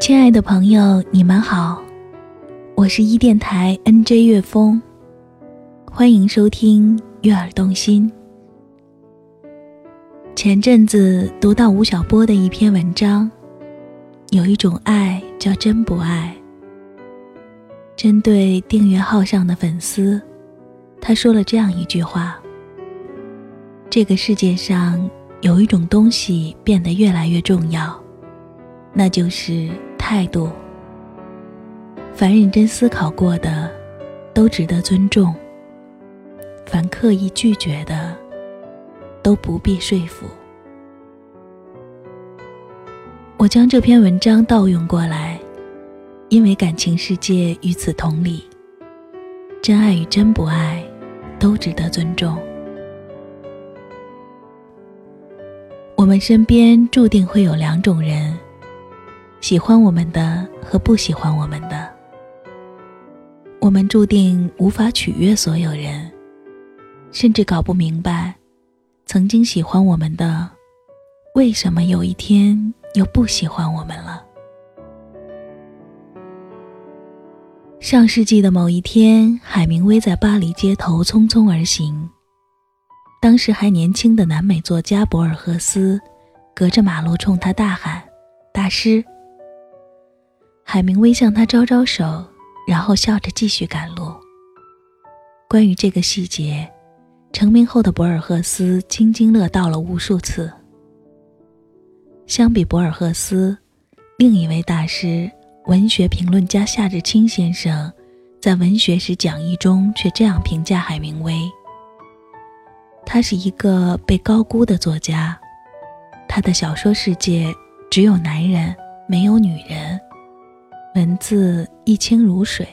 亲爱的朋友，你们好，我是一电台 NJ 乐风，欢迎收听《悦耳动心》。前阵子读到吴晓波的一篇文章，有一种爱叫真不爱。针对订阅号上的粉丝，他说了这样一句话：这个世界上有一种东西变得越来越重要，那就是态度。凡认真思考过的，都值得尊重；凡刻意拒绝的，都不必说服。我将这篇文章盗用过来，因为感情世界与此同理，真爱与真不爱，都值得尊重。我们身边注定会有两种人，喜欢我们的和不喜欢我们的。我们注定无法取悦所有人，甚至搞不明白，曾经喜欢我们的，为什么有一天又不喜欢我们了。上世纪的某一天，海明威在巴黎街头匆匆而行。当时还年轻的南美作家博尔赫斯，隔着马路冲他大喊：“大师！”海明威向他招招手，然后笑着继续赶路。关于这个细节，成名后的博尔赫斯津津乐道了无数次。相比博尔赫斯，另一位大师、文学评论家夏志清先生，在文学史讲义中却这样评价海明威。他是一个被高估的作家，他的小说世界只有男人，没有女人，文字一清如水，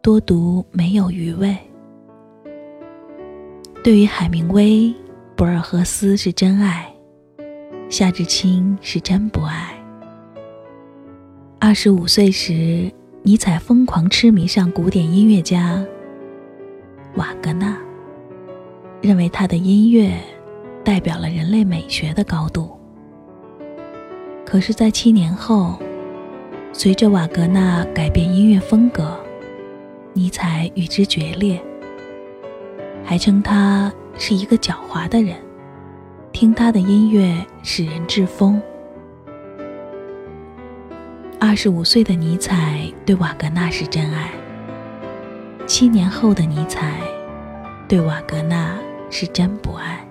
多读没有余味。对于海明威，博尔赫斯是真爱，夏志清是真不爱。二十五岁时，尼采疯狂痴迷上古典音乐家瓦格纳。认为他的音乐代表了人类美学的高度。可是，在七年后，随着瓦格纳改变音乐风格，尼采与之决裂，还称他是一个狡猾的人，听他的音乐使人致疯。二十五岁的尼采对瓦格纳是真爱，七年后的尼采对瓦格纳。是真不爱。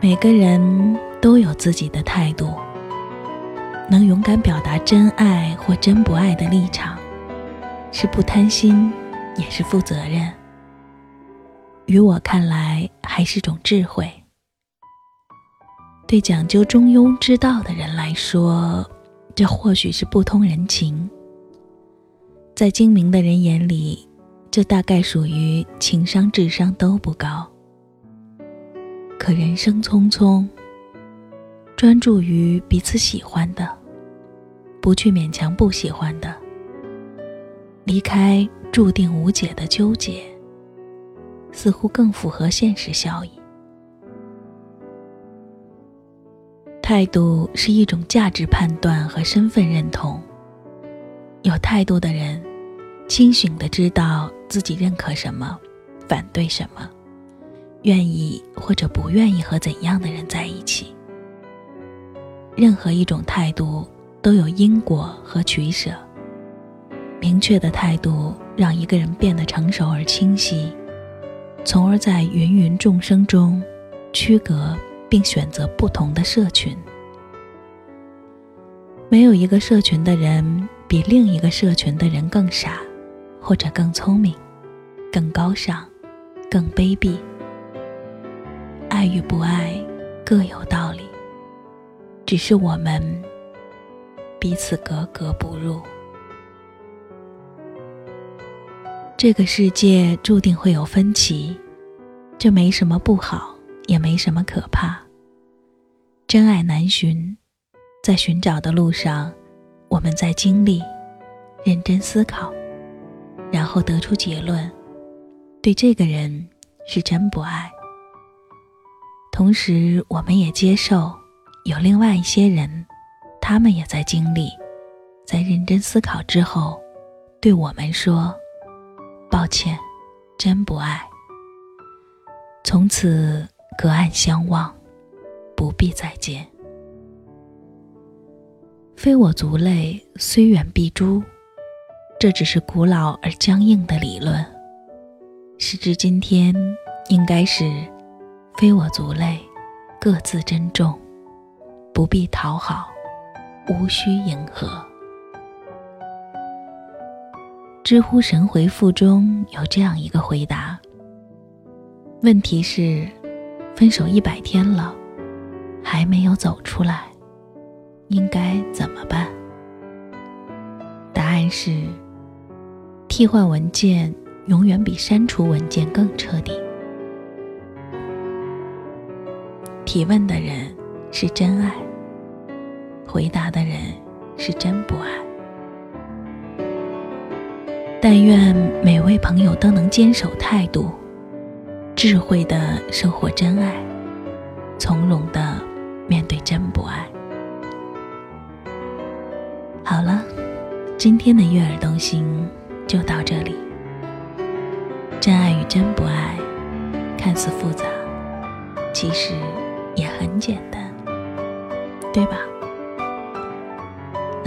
每个人都有自己的态度，能勇敢表达真爱或真不爱的立场，是不贪心，也是负责任。于我看来，还是种智慧。对讲究中庸之道的人来说，这或许是不通人情。在精明的人眼里。这大概属于情商、智商都不高。可人生匆匆，专注于彼此喜欢的，不去勉强不喜欢的，离开注定无解的纠结，似乎更符合现实效益。态度是一种价值判断和身份认同。有态度的人，清醒的知道。自己认可什么，反对什么，愿意或者不愿意和怎样的人在一起。任何一种态度都有因果和取舍。明确的态度让一个人变得成熟而清晰，从而在芸芸众生中区隔并选择不同的社群。没有一个社群的人比另一个社群的人更傻。或者更聪明，更高尚，更卑鄙。爱与不爱各有道理，只是我们彼此格格不入。这个世界注定会有分歧，这没什么不好，也没什么可怕。真爱难寻，在寻找的路上，我们在经历，认真思考。然后得出结论，对这个人是真不爱。同时，我们也接受有另外一些人他们也在经历，在认真思考之后，对我们说：“抱歉，真不爱。”从此隔岸相望，不必再见。非我族类，虽远必诛。这只是古老而僵硬的理论。时至今天，应该是非我族类，各自珍重，不必讨好，无需迎合。知乎神回复中有这样一个回答。问题是，分手一百天了，还没有走出来，应该怎么办？答案是：替换文件永远比删除文件更彻底。提问的人是真爱，回答的人是真不爱。但愿每位朋友都能坚守态度。智慧的收获真爱，从容的面对真不爱。好了，今天的悦耳动心就到这里。真爱与真不爱，看似复杂，其实也很简单，对吧？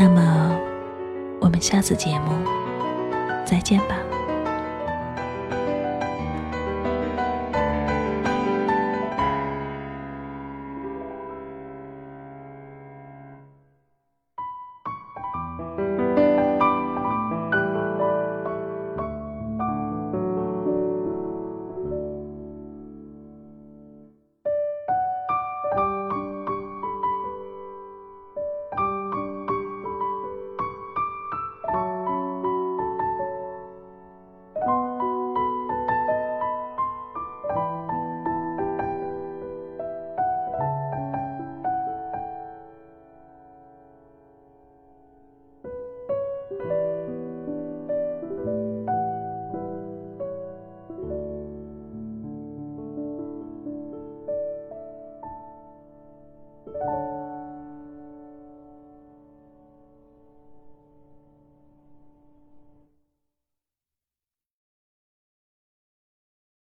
那么，我们下次节目再见吧。